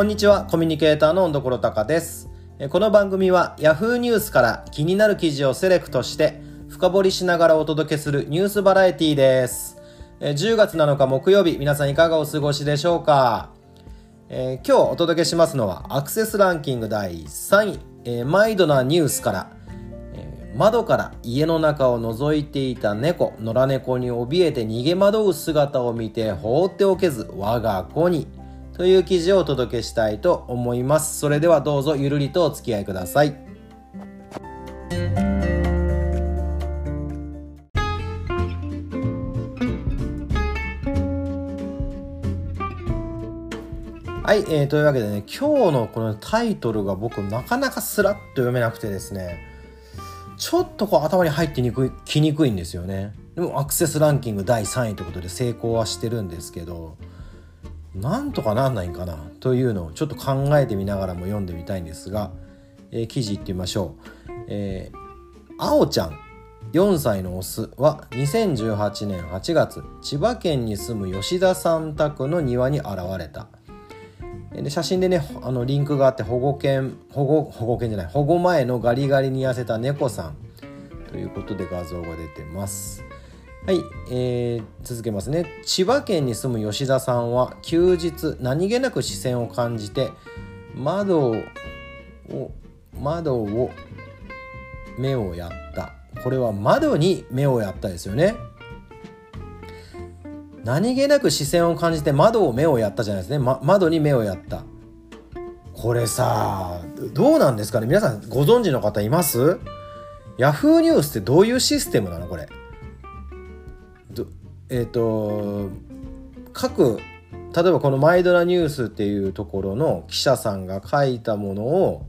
こんにちは、コミュニケーターの温所隆です。この番組は Yahoo ニュースから気になる記事をセレクトして深掘りしながらお届けするニュースバラエティです。10月7日木曜日、皆さんいかがお過ごしでしょうか、えー、今日お届けしますのはアクセスランキング第3位、えー、マイドなニュースから、えー、窓から家の中を覗いていた猫、野良猫に怯えて逃げ惑う姿を見て放っておけず我が子に。という記事をお届けしたいと思います。それではどうぞゆるりとお付き合いください。はい、えー、というわけでね、今日のこのタイトルが僕なかなかスラッと読めなくてですね、ちょっとこう頭に入ってにくい、きにくいんですよね。でもアクセスランキング第3位ということで成功はしてるんですけど、なんとかなんないんかなというのをちょっと考えてみながらも読んでみたいんですが、えー、記事いってみましょう。えー、あおちゃん4歳のオスは2018年8月千葉県に住む吉田さん宅の庭に現れた。で写真でねあのリンクがあって保護犬保護保護犬じゃない保護前のガリガリに痩せた猫さんということで画像が出てます。はい、えー、続けますね。千葉県に住む吉田さんは休日何気なく視線を感じて窓を窓を目をやった。これは窓に目をやったですよね。何気なく視線を感じて窓を目をやったじゃないですね、ま、窓に目をやった。これさどうなんですかね。皆さんご存知の方います？ヤフーニュースってどういうシステムなの？これ。えっ、ー、と各例えばこの「マイドラニュース」っていうところの記者さんが書いたものを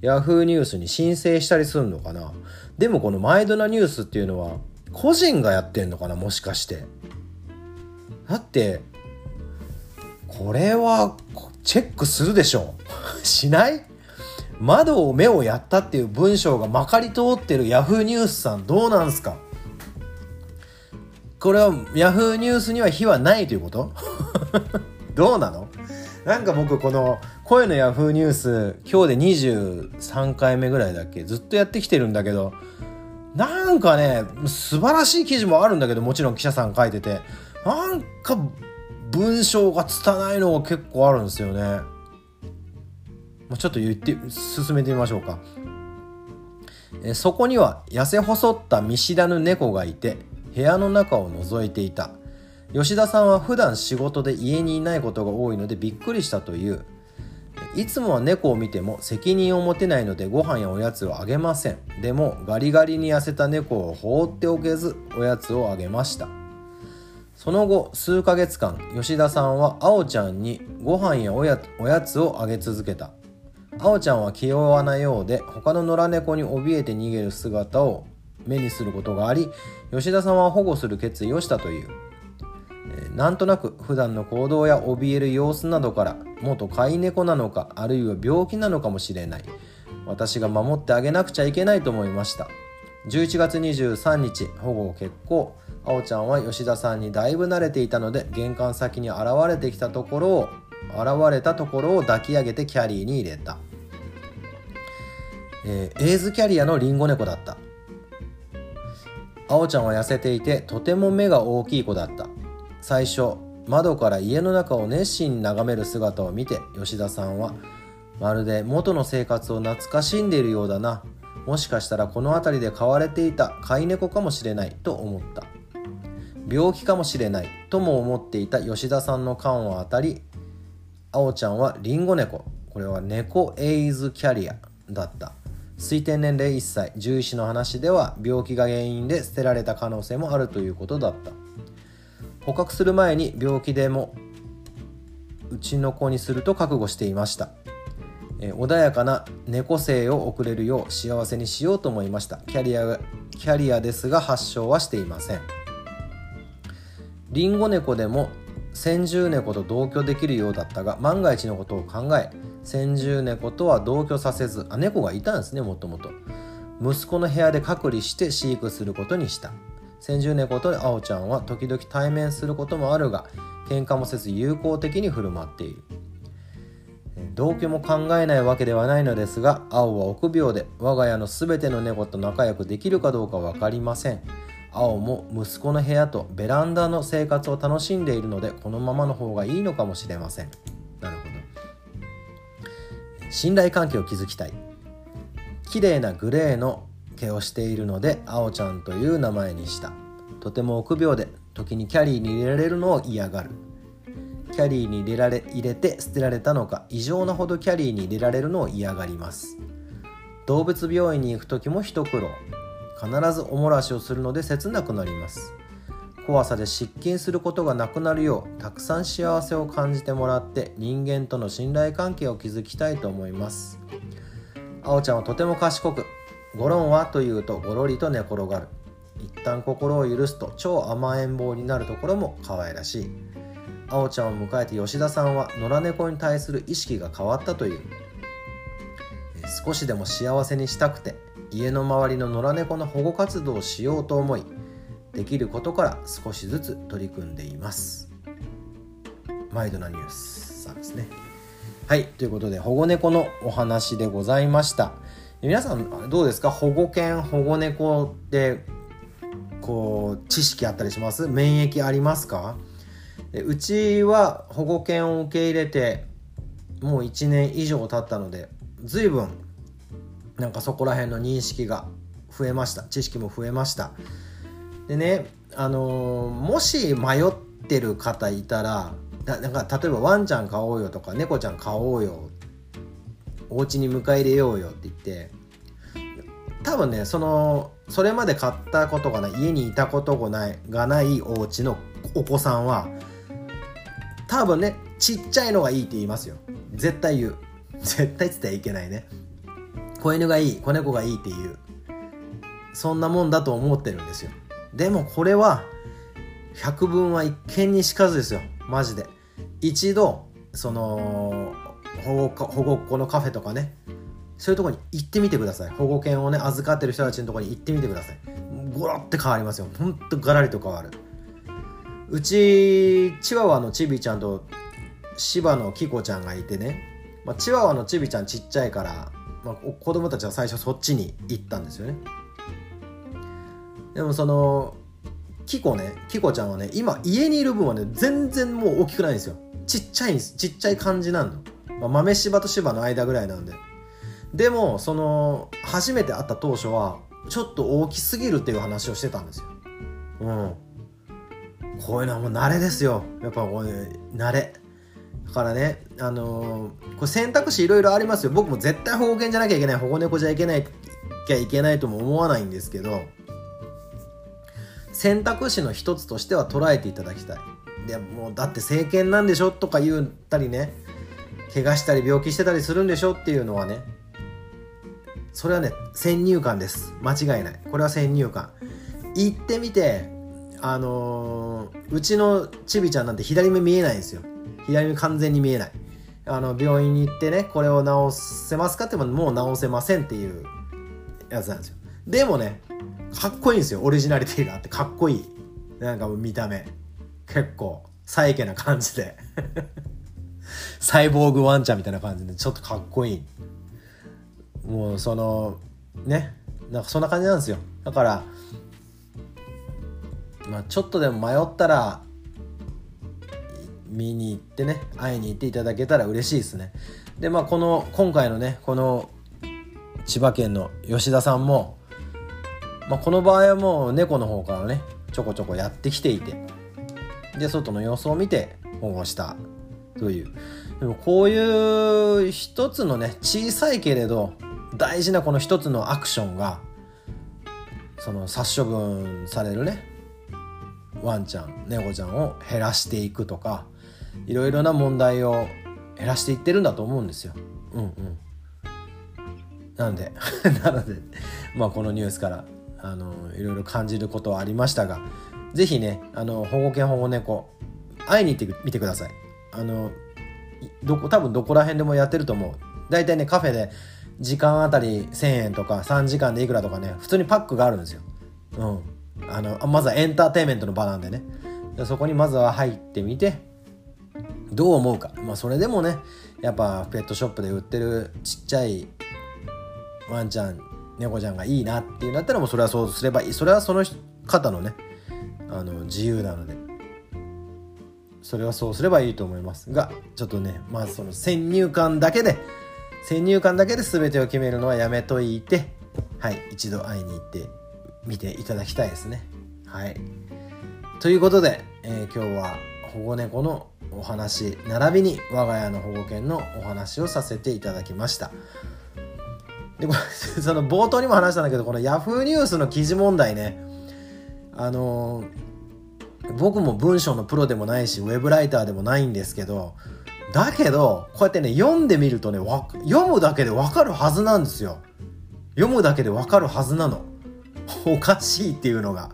ヤフーニュースに申請したりするのかな。でもこの「マイドラニュース」っていうのは個人がやってんのかなもしかして。だってこれはチェックするでしょ。しない？窓を目をやったっていう文章がまかり通ってるヤフーニュースさんどうなんすか？これはヤフーニュースには非はないということ？どうなの？なんか僕この声のヤフーニュース今日で23回目ぐらいだっけ？ずっとやってきてるんだけど。なんかね素晴らしい記事もあるんだけどもちろん記者さん書いてて。なんか文章が拙いのが結構あるんですよね。ちょっと言って進めてみましょうか。えそこには痩せ細った見知らぬ猫がいて部屋の中を覗いていた。吉田さんは普段仕事で家にいないことが多いのでびっくりしたという。いつもは猫を見ても責任を持てないのでご飯やおやつをあげません。でもガリガリに痩せた猫を放っておけずおやつをあげました。その後数ヶ月間吉田さんはあおちゃんにご飯やおやおやつをあげ続けた。あおちゃんは気弱なようで他の野良猫に怯えて逃げる姿を目にすることがあり吉田さんは保護する決意をしたという、え、なんとなく普段の行動や怯える様子などから元飼い猫なのかあるいは病気なのかもしれない。私が守ってあげなくちゃいけないと思いました。11月23日保護を決行。あおちゃんは吉田さんにだいぶ慣れていたので玄関先に現れてきたところを現れたところを抱き上げてキャリーに入れた、えー、エイズキャリアのリンゴ猫だった。あおちゃんは痩せていてとても目が大きい子だった。最初窓から家の中を熱心に眺める姿を見て吉田さんはまるで元の生活を懐かしんでいるようだな。もしかしたらこの辺りで飼われていた飼い猫かもしれないと思った。病気かもしれないとも思っていた吉田さんの勘は当たりあおちゃんはリンゴ猫。これは猫エイズキャリアだった。推定年齢1歳獣医師の話では病気が原因で捨てられた可能性もあるということだった。捕獲する前に病気でもうちの子にすると覚悟していました。穏やかな猫生を送れるよう幸せにしようと思いました。キャリアキャリアですが発症はしていません。リンゴ猫でも先住猫と同居できるようだったが万が一のことを考え先住猫とは同居させずあ猫がいたんですねもともと。息子の部屋で隔離して飼育することにした。先住猫とあおちゃんは時々対面することもあるが喧嘩もせず友好的に振る舞っている。同居も考えないわけではないのですが青は臆病で我が家の全ての猫と仲良くできるかどうか分かりません。青も息子の部屋とベランダの生活を楽しんでいるのでこのままの方がいいのかもしれません。信頼関係を築きたい。綺麗なグレーの毛をしているので青ちゃんという名前にした。とても臆病で時にキャリーに入れられるのを嫌がる。キャリーに入れられ入れて捨てられたのか異常なほどキャリーに入れられるのを嫌がります。動物病院に行く時も一苦労。必ずおもらしをするので切なくなります。怖さで失禁することがなくなるようたくさん幸せを感じてもらって人間との信頼関係を築きたいと思います。あおちゃんはとても賢くゴロンはというとゴロリと寝転がる。一旦心を許すと超甘えん坊になるところも可愛らしい。あおちゃんを迎えて吉田さんは野良猫に対する意識が変わったという。少しでも幸せにしたくて家の周りの野良猫の保護活動をしようと思いできることから少しずつ取り組んでいます。マイルドなニュースさんですね。はいということで保護猫のお話でございました。皆さんどうですか？保護犬保護猫ってこう知識あったりします？免疫ありますか？でうちは保護犬を受け入れてもう1年以上経ったので随分なんかそこら辺の認識が増えました。知識も増えました。でねあのー、もし迷ってる方いたらなんか例えばワンちゃん買おうよとか猫ちゃん買おうよお家に迎え入れようよって言って多分ねそのそれまで買ったことがない家にいたことがないがないお家のお子さんは多分ねちっちゃいのがいいって言いますよ。絶対言う。絶対つってはいけないね。子犬がいい子猫がいいっていう。そんなもんだと思ってるんですよ。でもこれは百聞は一見にしかずですよ。マジで。一度その保護保護っ子のカフェとかね。そういうとこに行ってみてください。保護犬をね預かってる人たちのとこに行ってみてください。ゴロって変わりますよ。ほんとガラリと変わる。うちチワワのチビちゃんと芝のキコちゃんがいてね、まあ、チワワのチビちゃんちっちゃいからまあ、子供たちは最初そっちに行ったんですよね。でもそのキコねキコちゃんはね今家にいる分はね全然もう大きくないんですよ。ちっちゃいんです。ちっちゃい感じなの、まあ、豆柴と芝の間ぐらいなんで。でもその初めて会った当初はちょっと大きすぎるっていう話をしてたんですよ。うん。こういうのはもう慣れですよ。やっぱこういう慣れ。だからね、あのー、これ選択肢いろいろありますよ。僕も絶対保護犬じゃなきゃいけない、保護猫じゃいけない。きゃいけないとも思わないんですけど、選択肢の一つとしては捉えていただきたい。でもうだって政権なんでしょとか言ったりね、怪我したり病気してたりするんでしょっていうのはね、それはね、先入観です。間違いない。これは先入観。行ってみて、あのー、うちのちびちゃんなんて左目見えないんですよ。左目完全に見えないあの病院に行ってねこれを直せますかってももう直せませんっていうやつなんですよでもねかっこいいんですよ。オリジナリティがあってかっこいい。なんか見た目。結構サイケな感じで。サイボーグワンちゃんみたいな感じでちょっとかっこいい。もうそのね。なんかそんな感じなんですよ。だからまあちょっとでも迷ったら見に行ってね会いに行っていただけたら嬉しいですね。でまあこの今回のねこの千葉県の吉田さんも、まあ、この場合はもう猫の方からねちょこちょこやってきていてで外の様子を見て保護したというでもこういう一つのね小さいけれど大事なこの一つのアクションがその殺処分されるねワンちゃん猫ちゃんを減らしていくとかいろいろな問題を減らしていってるんだと思うんですよ。うんうん。なんで なのでまあこのニュースからあのいろいろ感じることはありましたが是非ねあの保護犬保護猫会いに行ってみてください。あのどこ多分どこら辺でもやってると思う。大体ねカフェで時間あたり1000円とか3時間でいくらとかね普通にパックがあるんですよ。うん。あのまずはエンターテインメントの場なんでね。そこにまずは入ってみてどう思うかまあそれでもねやっぱペットショップで売ってるちっちゃいワンちゃん猫ちゃんがいいなっていうんだったらもうそれはそうすればいい。それはその方のねあの自由なので。それはそうすればいいと思いますがちょっとねまずその先入観だけで先入観だけで全てを決めるのはやめといてはい一度会いに行ってみていただきたいですね。はい。ということで、えー、今日は保護猫のお話並びに我が家の保護犬のお話をさせていただきました。でこれ その冒頭にも話したんだけどこの Yahoo! ニュースの記事問題ね。あの、僕も文章のプロでもないしウェブライターでもないんですけどだけどこうやってね読んでみるとね読むだけでわかるはずなんですよ。読むだけでわかるはずなの。おかしいっていうのが。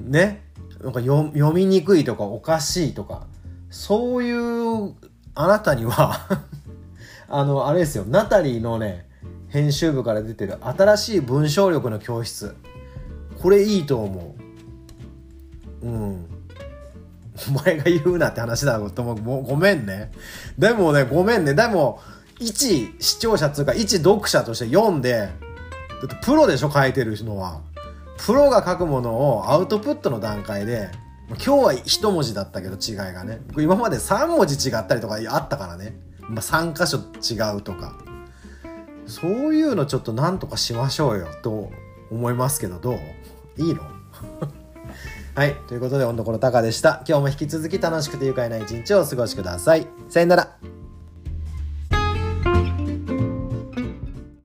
ね。なんか読みにくいとかおかしいとか。そういうあなたには あのあれですよ。ナタリーのね編集部から出てる新しい文章力の教室。これいいと思う。うん。お前が言うなって話だろと思う。ごめんね。でもねごめんね。でも一視聴者っていうか一読者として読んでだってプロでしょ書いてるのは。プロが書くものをアウトプットの段階で今日は一文字だったけど違いがね。今まで3文字違ったりとかあったからね、まあ、3箇所違うとか。そういうのちょっとなんとかしましょうよと思いますけどどう？いいの？はいということで温度このタカでした。今日も引き続き楽しくて愉快な一日をお過ごしください。さよなら。